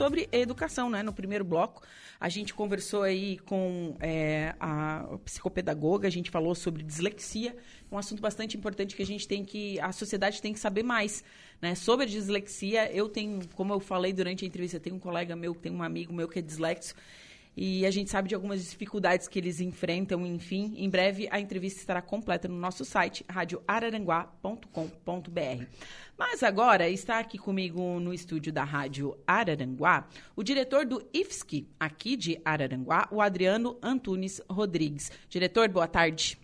sobre educação, né? No primeiro bloco, a gente conversou aí com é, a psicopedagoga, a gente falou sobre dislexia, um assunto bastante importante que a gente tem que, a sociedade tem que saber mais, né? Sobre dislexia, eu tenho, como eu falei durante a entrevista, tenho um colega meu, tem um amigo meu que é dislexo, e a gente sabe de algumas dificuldades que eles enfrentam, enfim. Em breve a entrevista estará completa no nosso site radioararanguá.com.br. Mas agora está aqui comigo no estúdio da Rádio Araranguá o diretor do IFSC, aqui de Araranguá, o Adriano Antunes Rodrigues. Diretor, boa tarde.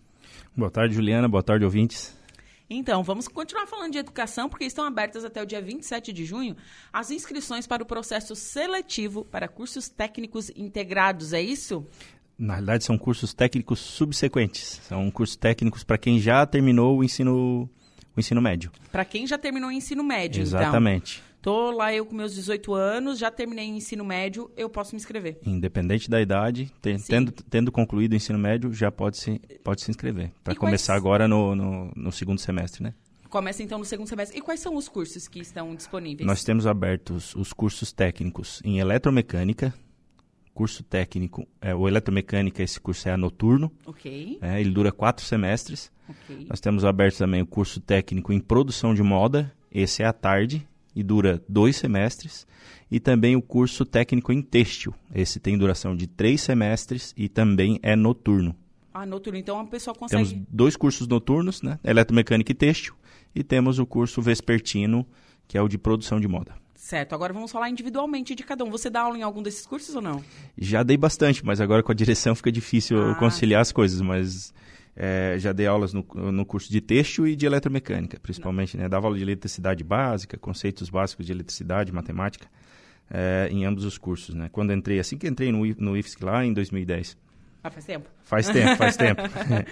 Boa tarde, Juliana. Boa tarde, ouvintes. Então, vamos continuar falando de educação, porque estão abertas até o dia 27 de junho as inscrições para o processo seletivo para cursos técnicos integrados, é isso? Na realidade, são cursos técnicos subsequentes. São cursos técnicos para quem já terminou o ensino, o ensino médio. Para quem já terminou o ensino médio, então. Exatamente. Então. Tô lá eu com meus 18 anos, já terminei o ensino médio, eu posso me inscrever. Independente da idade, tendo, tendo concluído o ensino médio, já pode se, pode se inscrever. Para começar quais... agora no, no, no segundo semestre, né? Começa então no segundo semestre. E quais são os cursos que estão disponíveis? Nós temos abertos os cursos técnicos em eletromecânica, curso técnico, é, o eletromecânica, esse curso é noturno. Ok. É, ele dura quatro semestres. Okay. Nós temos aberto também o curso técnico em produção de moda, esse é à tarde e dura dois semestres, e também o curso técnico em têxtil. Esse tem duração de três semestres e também é noturno. Ah, noturno. Então a pessoa consegue. Temos dois cursos noturnos, né? Eletromecânica e têxtil, e temos o curso vespertino, que é o de produção de moda. Certo, agora vamos falar individualmente de cada um. Você dá aula em algum desses cursos ou não? Já dei bastante, mas agora com a direção fica difícil ah. conciliar as coisas, mas é, já dei aulas no, no curso de têxtil e de eletromecânica, principalmente. Né? Dava aula de eletricidade básica, conceitos básicos de eletricidade, matemática, é, em ambos os cursos. Né? Quando entrei, assim que entrei no, no IFSC lá em 2010. Ah, faz tempo? Faz tempo, faz tempo.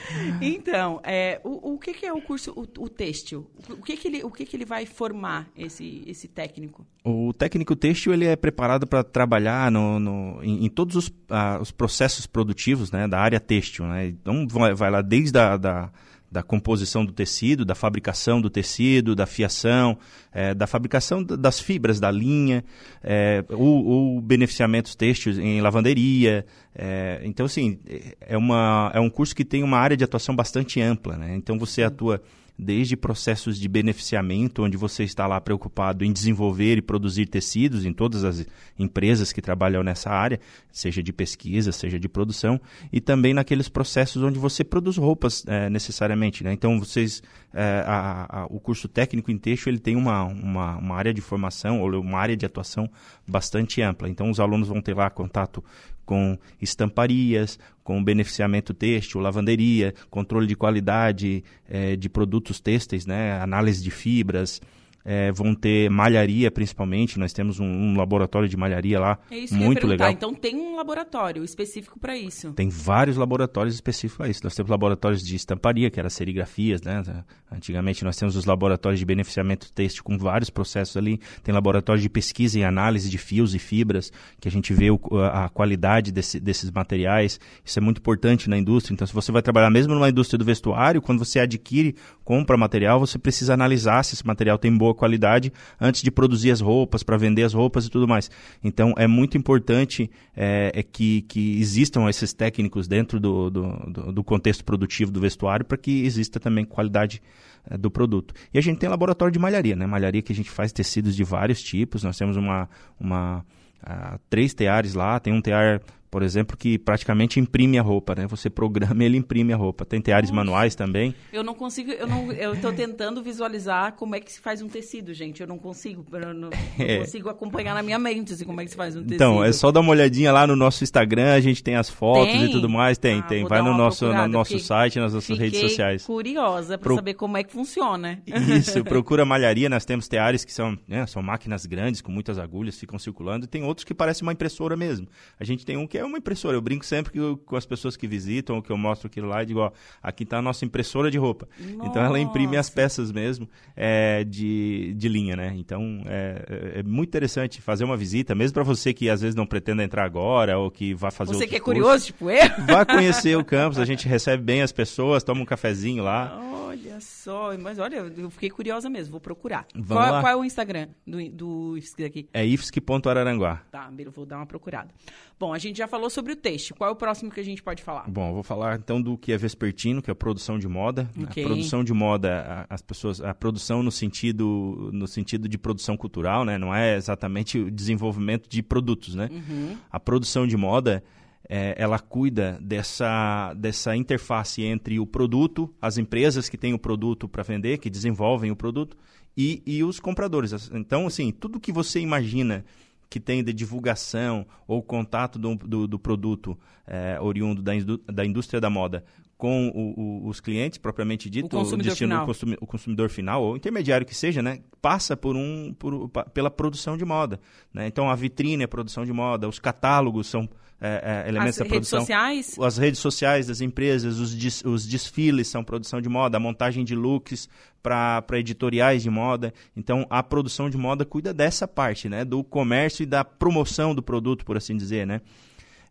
então, é, o, o que, que, é o curso, o, o têxtil? O que, que, ele, o que, que ele vai formar, esse, esse técnico? O técnico têxtil ele é preparado para trabalhar no, no, em, em todos os, ah, os processos produtivos né, da área têxtil. Né? Então, vai, vai lá desde a da, da composição do tecido, da fabricação do tecido, da fiação, é, da fabricação das fibras da linha, é, o, o beneficiamentos têxteis em lavanderia. É, então, assim, é, uma, é um curso que tem uma área de atuação bastante ampla. Né? Então, você atua desde processos de beneficiamento, onde você está lá preocupado em desenvolver e produzir tecidos em todas as empresas que trabalham nessa área, seja de pesquisa, seja de produção, e também naqueles processos onde você produz roupas é, necessariamente. Né? Então, vocês, é, a, a, o curso técnico em texto ele tem uma, uma, uma área de formação ou uma área de atuação bastante ampla. Então, os alunos vão ter lá contato com estamparias, com beneficiamento têxtil, lavanderia, controle de qualidade é, de produtos têxteis, né, análise de fibras, é, vão ter malharia principalmente. Nós temos um, um laboratório de malharia lá é isso muito legal. Então tem um laboratório específico para isso? Tem vários laboratórios específicos para isso. Nós temos laboratórios de estamparia, que era serigrafias, né? Antigamente nós temos os laboratórios de beneficiamento têxtil com vários processos ali. Tem laboratório de pesquisa e análise de fios e fibras, que a gente vê o, a qualidade desse, desses materiais. Isso é muito importante na indústria. Então, se você vai trabalhar mesmo numa indústria do vestuário, quando você adquire, compra material, você precisa analisar se esse material tem boa boa qualidade antes de produzir as roupas, para vender as roupas e tudo mais. Então, é muito importante é, é que, que existam esses técnicos dentro do, do, do contexto produtivo do vestuário para que exista também qualidade é, do produto. E a gente tem laboratório de malharia, né? Malharia que a gente faz tecidos de vários tipos. Nós temos uma, uma uh, três teares lá, tem um tear por exemplo, que praticamente imprime a roupa, né? Você programa e ele imprime a roupa. Tem teares Nossa. manuais também. Eu não consigo, eu não, eu estou tentando visualizar como é que se faz um tecido, gente. Eu não consigo, eu não, é. consigo acompanhar na minha mente assim, como é que se faz um tecido. Então, é só dar uma olhadinha lá no nosso Instagram, a gente tem as fotos tem? e tudo mais. Tem, ah, tem. Vai no nosso, no nosso site, nas nossas redes sociais. curiosa para Pro... saber como é que funciona. Isso, procura malharia, nós temos teares que são, né, são máquinas grandes, com muitas agulhas, ficam circulando, e tem outros que parecem uma impressora mesmo. A gente tem um que é é uma impressora. Eu brinco sempre que, com as pessoas que visitam, ou que eu mostro aquilo lá, e digo, ó, aqui está a nossa impressora de roupa. Nossa. Então ela imprime as peças mesmo é, de, de linha, né? Então é, é, é muito interessante fazer uma visita, mesmo para você que às vezes não pretenda entrar agora, ou que vai fazer Você que é cursos, curioso, tipo eu? Vá conhecer o campus, a gente recebe bem as pessoas, toma um cafezinho lá. Olha só, mas olha, eu fiquei curiosa mesmo, vou procurar. Qual, qual é o Instagram do, do IFSC aqui? É ifsc.araranguá. Tá, vou dar uma procurada. Bom, a gente já falou sobre o texto. Qual é o próximo que a gente pode falar? Bom, eu vou falar então do que é vespertino, que é a produção de moda. Ok. A produção de moda, a- as pessoas, a produção no sentido, no sentido de produção cultural, né? Não é exatamente o desenvolvimento de produtos, né? Uhum. A produção de moda, é, ela cuida dessa, dessa interface entre o produto, as empresas que têm o produto para vender, que desenvolvem o produto, e, e os compradores. Então, assim, tudo que você imagina que tem de divulgação ou contato do, do, do produto é, oriundo da, da indústria da moda com o- o- os clientes, propriamente dito, consumidor destino- final. o consumi- o consumidor final, ou intermediário que seja, né, passa por um, por- pela produção de moda. Né? Então, a vitrine é produção de moda, os catálogos são é, é, elementos As da redes produção sociais? as redes sociais das empresas, os, des- os desfiles são produção de moda, a montagem de looks para editoriais de moda. Então, a produção de moda cuida dessa parte, né? Do comércio e da promoção do produto, por assim dizer, né?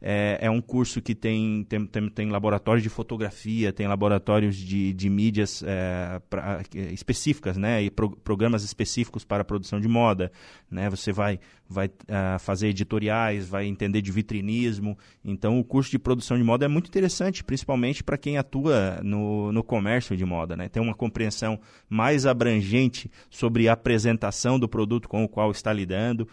É, é um curso que tem, tem, tem, tem laboratórios de fotografia, tem laboratórios de, de mídias é, pra- específicas, né? E pro- programas específicos para a produção de moda, né? Você vai, vai ah, fazer editoriais, vai entender de vitrinismo. Então, o curso de produção de moda é muito interessante, principalmente para quem atua no, no comércio de moda, né? Tem uma compreensão mais abrangente sobre a apresentação do produto com o qual está lidando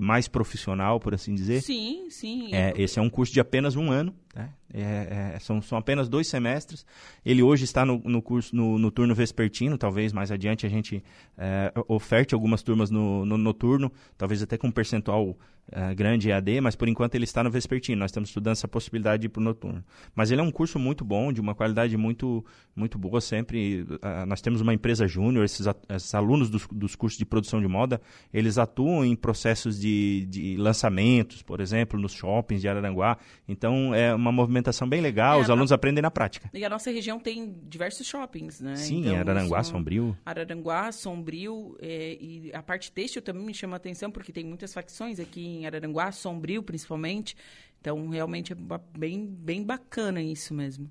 mais profissional, por assim dizer. Sim, sim. É, esse é um curso de apenas um ano, né? É, é, são, são apenas dois semestres. Ele hoje está no, no curso no, no turno vespertino, talvez mais adiante a gente é, oferte algumas turmas no, no noturno, talvez até com um percentual é, grande EAD, mas por enquanto ele está no vespertino. Nós estamos estudando essa possibilidade de ir para o noturno. Mas ele é um curso muito bom, de uma qualidade muito, muito boa sempre. Nós temos uma empresa júnior, esses, esses alunos dos, dos cursos de produção de moda, eles atuam em processos de, de lançamentos, por exemplo, nos shoppings de Araranguá. Então é uma movimentação bem legal, É, os alunos aprendem na prática. E a nossa região tem diversos shoppings, né? Sim, Então, Araranguá, são- Sombrio. Araranguá, Sombrio, é, e a parte têxtil também me chama a atenção, porque tem muitas facções aqui em Araranguá, Sombrio principalmente. Então, realmente é bem, bem bacana isso mesmo.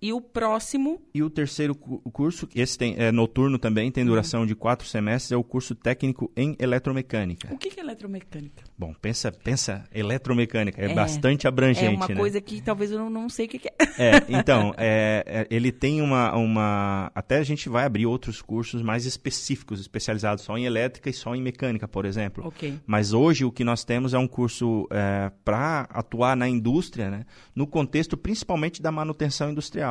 E o próximo, E o terceiro cu- curso, esse tem, é noturno também, tem duração de quatro semestres, é o curso técnico em eletromecânica. o que que é eletromecânica? Bom, pensa, pensa, eletromecânica, é, É, bastante abrangente, é uma né? coisa que talvez eu não, não sei o que, que é. É, então, é, é, ele tem uma, uma. Até a gente vai abrir outros cursos mais específicos, especializados só em elétrica e só em mecânica, por exemplo. Ok. Mas hoje o que nós temos é um curso para atuar na indústria, né? no contexto principalmente da manutenção industrial.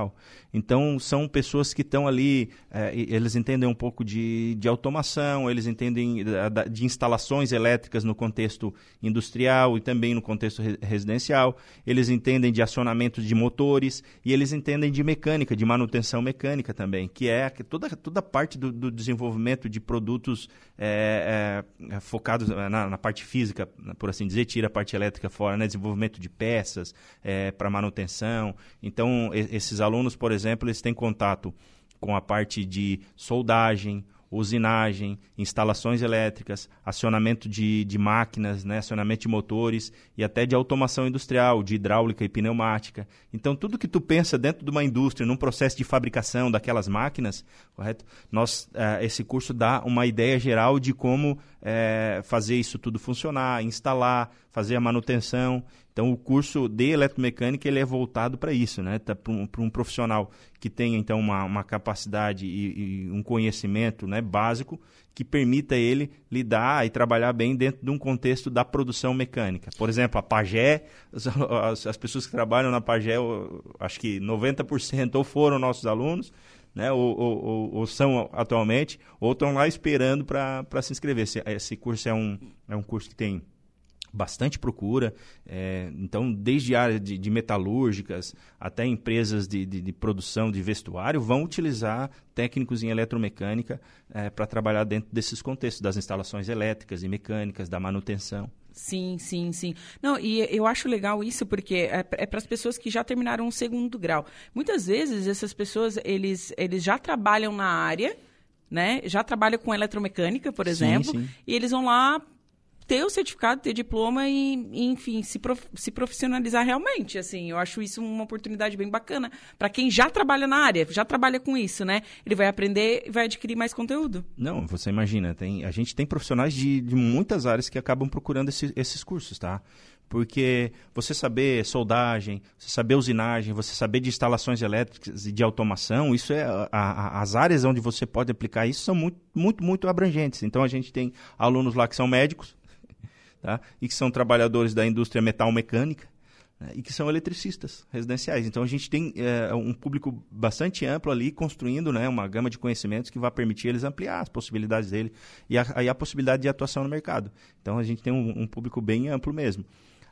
Então, são pessoas que estão ali, é, eles entendem um pouco de, de automação, eles entendem da- de instalações elétricas no contexto industrial e também no contexto re- residencial, eles entendem de acionamento de motores e eles entendem de mecânica, de manutenção mecânica também, que é toda, toda parte do, do desenvolvimento de produtos é, é, é, focados na, na parte física, por assim dizer, tira a parte elétrica fora, né? desenvolvimento de peças para manutenção. Então, esses alunos, por exemplo, eles têm contato com a parte de soldagem, usinagem, instalações elétricas, acionamento de, de máquinas, né, acionamento de motores e até de automação industrial, de hidráulica e pneumática. Então, tudo que tu pensa dentro de uma indústria, num processo de fabricação daquelas máquinas, correto? Nós, eh, esse curso dá uma ideia geral de como eh, fazer isso tudo funcionar, instalar, fazer a manutenção. Então, o curso de eletromecânica ele é voltado para isso, né? Tá para um, um profissional que tenha então uma, uma capacidade e, e um conhecimento né, básico que permita ele lidar e trabalhar bem dentro de um contexto da produção mecânica. Por exemplo, a Pagé, as, as- as pessoas que trabalham na Pagé, acho que 90% ou foram nossos alunos, né, ou, ou- ou- ou são atualmente, ou estão lá esperando para se inscrever. Esse, esse curso é um, é um curso que tem bastante procura. é, então, desde a área de, de metalúrgicas até empresas de, de- de produção de vestuário vão utilizar técnicos em eletromecânica para trabalhar dentro desses contextos, das instalações elétricas e mecânicas, da manutenção. Sim, sim, sim. Não, e eu acho legal isso porque é, é para as pessoas que já terminaram o segundo grau. Muitas vezes essas pessoas eles, eles já trabalham na área, né? Já trabalham com eletromecânica, por exemplo, sim, sim. e eles vão lá ter o certificado, ter diploma e, enfim, se, prof, se profissionalizar realmente, assim. Eu acho isso uma oportunidade bem bacana para quem já trabalha na área, já trabalha com isso, né? Ele vai aprender e vai adquirir mais conteúdo. Não, você imagina, tem, a gente tem profissionais de, de muitas áreas que acabam procurando esse, esses cursos, tá? Porque você saber soldagem, você saber usinagem, você saber de instalações elétricas e de automação, isso é a, a, as áreas onde você pode aplicar isso são muito, muito, muito abrangentes. Então a gente tem alunos lá que são médicos, tá? e que são trabalhadores da indústria metal mecânica né? e que são eletricistas residenciais. Então a gente tem é, um público bastante amplo ali construindo né, uma gama de conhecimentos que vai permitir eles ampliar as possibilidades dele e a, e a possibilidade de atuação no mercado. Então a gente tem um, um público bem amplo mesmo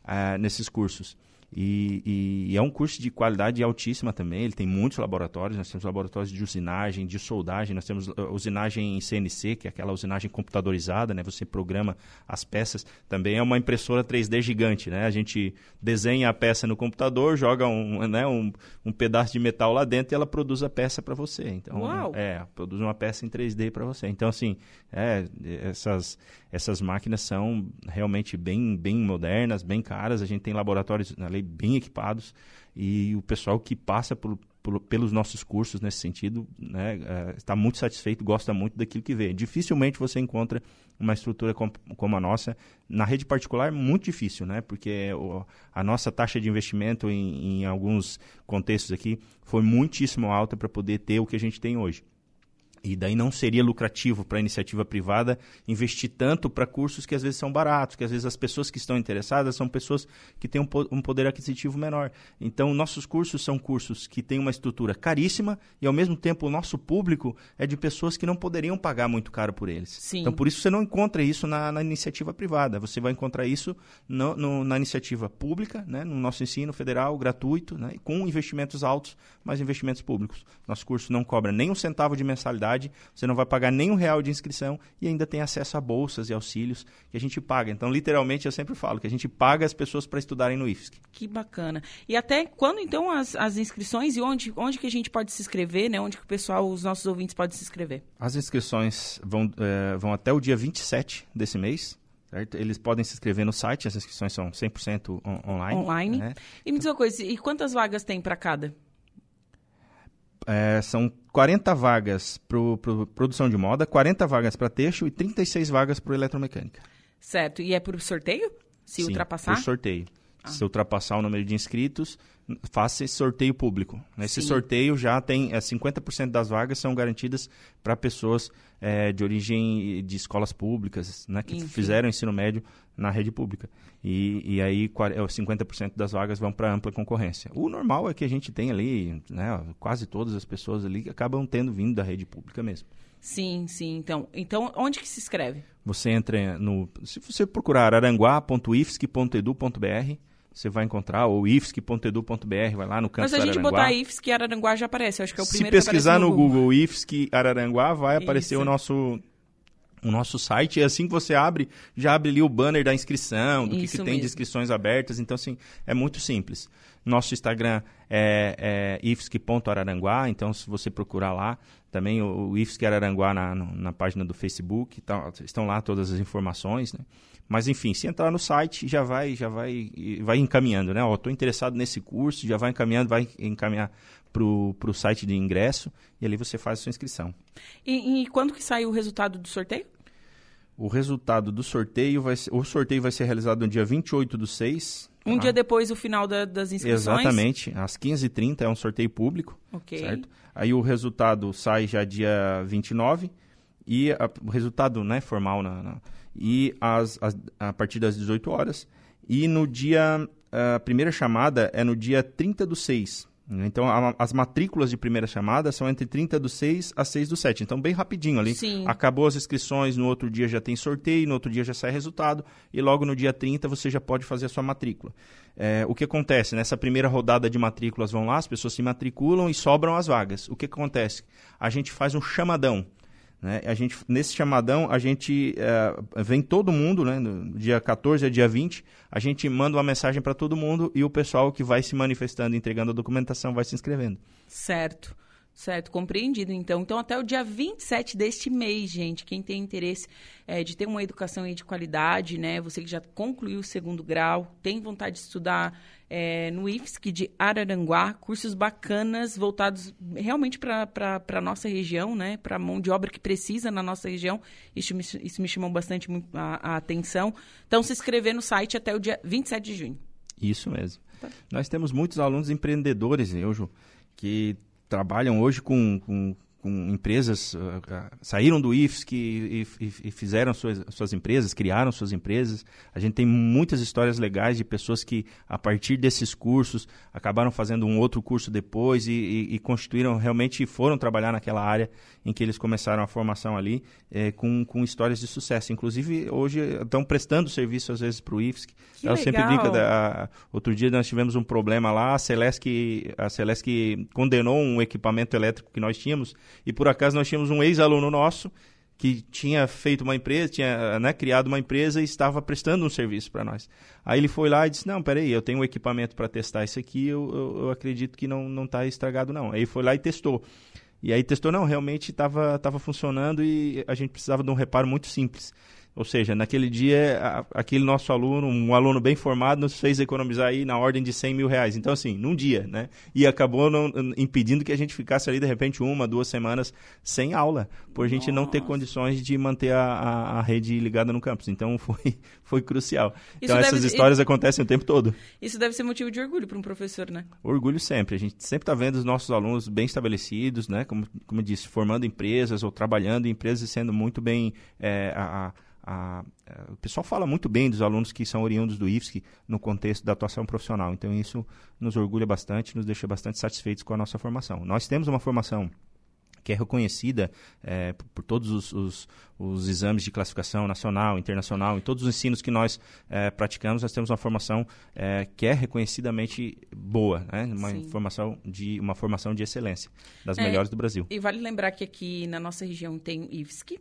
uh, nesses cursos. E, e, é um curso de qualidade altíssima também. Ele tem muitos laboratórios. Nós temos laboratórios de usinagem, de soldagem. Nós temos uh, usinagem em CNC, que é aquela usinagem computadorizada, né? Você programa as peças. Também é uma impressora 3D gigante, né? A gente desenha a peça no computador, joga um, né, um, um pedaço de metal lá dentro e ela produz a peça para você. Então, Uau. é, produz uma peça em 3D para você. Então, assim, é, essas essas máquinas são realmente bem, bem modernas, bem caras. A gente tem laboratórios na lei bem equipados e o pessoal que passa por, por, pelos nossos cursos nesse sentido né, uh, está muito satisfeito, gosta muito daquilo que vê. Dificilmente você encontra uma estrutura com, como a nossa. Na rede particular, muito difícil, né? porque o, a nossa taxa de investimento em, em alguns contextos aqui foi muitíssimo alta para poder ter o que a gente tem hoje. E daí não seria lucrativo para a iniciativa privada investir tanto para cursos que às vezes são baratos, que às vezes as pessoas que estão interessadas são pessoas que têm um, poder aquisitivo menor. Então, nossos cursos são cursos que têm uma estrutura caríssima e, ao mesmo tempo, o nosso público é de pessoas que não poderiam pagar muito caro por eles. Sim. Então, por isso você não encontra isso na, na iniciativa privada. Você vai encontrar isso no, no, na iniciativa pública, né, no nosso ensino federal, gratuito, né, com investimentos altos, mas investimentos públicos. Nosso curso não cobra nem um centavo de mensalidade você não vai pagar nem um real de inscrição e ainda tem acesso a bolsas e auxílios que a gente paga. Então, literalmente, eu sempre falo que a gente paga as pessoas para estudarem no IFSC. Que bacana. E até quando, então, as, as inscrições e onde, onde que a gente pode se inscrever, né? Onde que o pessoal, os nossos ouvintes podem se inscrever? As inscrições vão, é, vão até o dia 27 desse mês. Certo? Eles podem se inscrever no site, as inscrições são 100% on online. Online. Né? E me diz uma coisa, e quantas vagas tem para cada? É, são 40 vagas para produção de moda, 40 vagas para texto e 36 vagas para eletromecânica. Certo. E é por sorteio? Se Sim, ultrapassar? por sorteio. Ah. Se ultrapassar o número de inscritos, faça esse sorteio público. Nesse Sim. sorteio já tem é, 50% das vagas são garantidas para pessoas é, de origem de escolas públicas, né, que Enfim. fizeram ensino médio na rede pública. E, e aí 50% é, das vagas vão para ampla concorrência. O normal é que a gente tem ali, né, quase todas as pessoas ali acabam tendo vindo da rede pública mesmo. Sim, sim. Então, então onde que se inscreve? Você entra no... Se você procurar aranguá.ifsc.edu.br, você vai encontrar, ou ifsc.edu.br, vai lá no canto Mas a gente Araranguá. botar IFSC Araranguá já aparece, eu acho que é o primeiro Se pesquisar no Google, Google IFSC Araranguá, vai aparecer Isso. o nosso o nosso site. E assim que você abre, já abre ali o banner da inscrição, do que, que, tem de inscrições abertas. Então, assim, é muito simples. Nosso Instagram é, é ifsc.araranguá, então se você procurar lá, também o, o IFSC Araranguá na, na página do Facebook, tá, estão lá todas as informações, né? Mas enfim, se entrar no site, já vai, já vai, vai encaminhando, né? Estou interessado nesse curso, já vai encaminhando, vai encaminhar para o site de ingresso e ali você faz a sua inscrição. E, e, quando que sai o resultado do sorteio? O resultado do sorteio vai ser, o sorteio vai ser realizado no dia 28 do 6. Um tá? dia depois do final da, das inscrições? Exatamente, às 15h30 é um sorteio público. Ok. Certo? Aí o resultado sai já dia 29 e a, o resultado né, formal na, na e as, as, a partir das 18 horas. E no dia. A primeira chamada é no dia 30 do 6. Então, a, as matrículas de primeira chamada são entre 30 do 6 a 6 do 7. Então, bem rapidinho ali. Sim. Acabou as inscrições, no outro dia já tem sorteio, no outro dia já sai resultado, e logo no dia 30 você já pode fazer a sua matrícula. É, o que acontece? Nessa primeira rodada de matrículas vão lá, as pessoas se matriculam e sobram as vagas. O que acontece? A gente faz um chamadão Né? A gente, nesse chamadão, a gente uh, vem todo mundo, né? No dia 14 a dia 20, a gente manda uma mensagem para todo mundo e o pessoal que vai se manifestando, entregando a documentação, vai se inscrevendo. Certo. Certo, compreendido então. Então, até o dia 27 deste mês, gente, quem tem interesse é, de ter uma educação de qualidade, né? Você que já concluiu o segundo grau, tem vontade de estudar é, no IFSC de Araranguá, cursos bacanas voltados realmente para a nossa região, né? Para a mão de obra que precisa na nossa região. Isso me, isso me chamou bastante a, a atenção. Então, se inscrever no site até o dia 27 de junho. Isso mesmo. Tá. Nós temos muitos alunos empreendedores, eu, Ju, que trabalham hoje com, com, com empresas, uh, saíram do IFSC e, e, e fizeram suas, suas, empresas, criaram suas empresas. A gente tem muitas histórias legais de pessoas que, a partir desses cursos, acabaram fazendo um outro curso depois e, e constituíram, realmente foram trabalhar naquela área em que eles começaram a formação ali, é, com, com histórias de sucesso. Inclusive, hoje estão prestando serviço, às vezes, para o IFSC. Que Eu sempre digo, da, outro dia nós tivemos um problema lá, a Celesc, a Celesc condenou um equipamento elétrico que nós tínhamos, e por acaso nós tínhamos um ex-aluno nosso que tinha feito uma empresa, tinha né, criado uma empresa e estava prestando um serviço para nós. Aí ele foi lá e disse, não, peraí, eu tenho um equipamento para testar isso aqui, eu, eu, eu, acredito que não está estragado não. Aí foi lá e testou. E aí testou, não, realmente estava tava funcionando e a gente precisava de um reparo muito simples. Ou seja, naquele dia, a, aquele nosso aluno, um aluno bem formado, nos fez economizar aí na ordem de 100 mil reais. Então, assim, num dia, né? E acabou não, impedindo que a gente ficasse ali, de repente, uma, duas semanas sem aula, por a gente não ter condições de manter a, a, a, rede ligada no campus. Então, foi, foi crucial. Isso então, essas histórias acontecem o tempo todo. Isso deve ser motivo de orgulho para um professor, né? Orgulho sempre. A gente sempre está vendo os nossos alunos bem estabelecidos, né? Como, como eu disse, formando empresas ou trabalhando em empresas e sendo muito bem... É, a, a, a, o pessoal fala muito bem dos alunos que são oriundos do IFSC no contexto da atuação profissional. Então, isso nos orgulha bastante, nos deixa bastante satisfeitos com a nossa formação. Nós temos uma formação que é reconhecida é, por, por, todos os, os, os, exames de classificação nacional, internacional, em todos os ensinos que nós é, praticamos, nós temos uma formação é, que é reconhecidamente boa, né? uma, formação de, uma formação de excelência, das é, melhores do Brasil. E vale lembrar que aqui na nossa região tem o IFSC,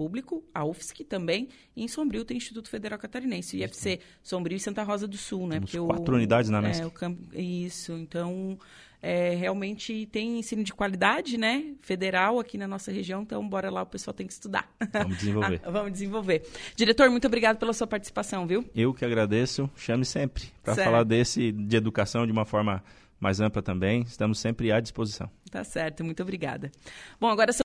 público, a UFSC também, e em Sombrio tem o Instituto Federal Catarinense, o IFC Sombrio e Santa Rosa do Sul, né? Temos Porque quatro o, unidades na MESC. É, o camp... Isso, então é, realmente tem ensino de qualidade, né? Federal aqui na nossa região, então bora lá, o pessoal tem que estudar. Vamos desenvolver. ah, vamos desenvolver. Diretor, muito obrigado pela sua participação, viu? Eu que agradeço, chame sempre para falar desse de educação de uma forma mais ampla também. Estamos sempre à disposição. Tá certo, muito obrigada. Bom, agora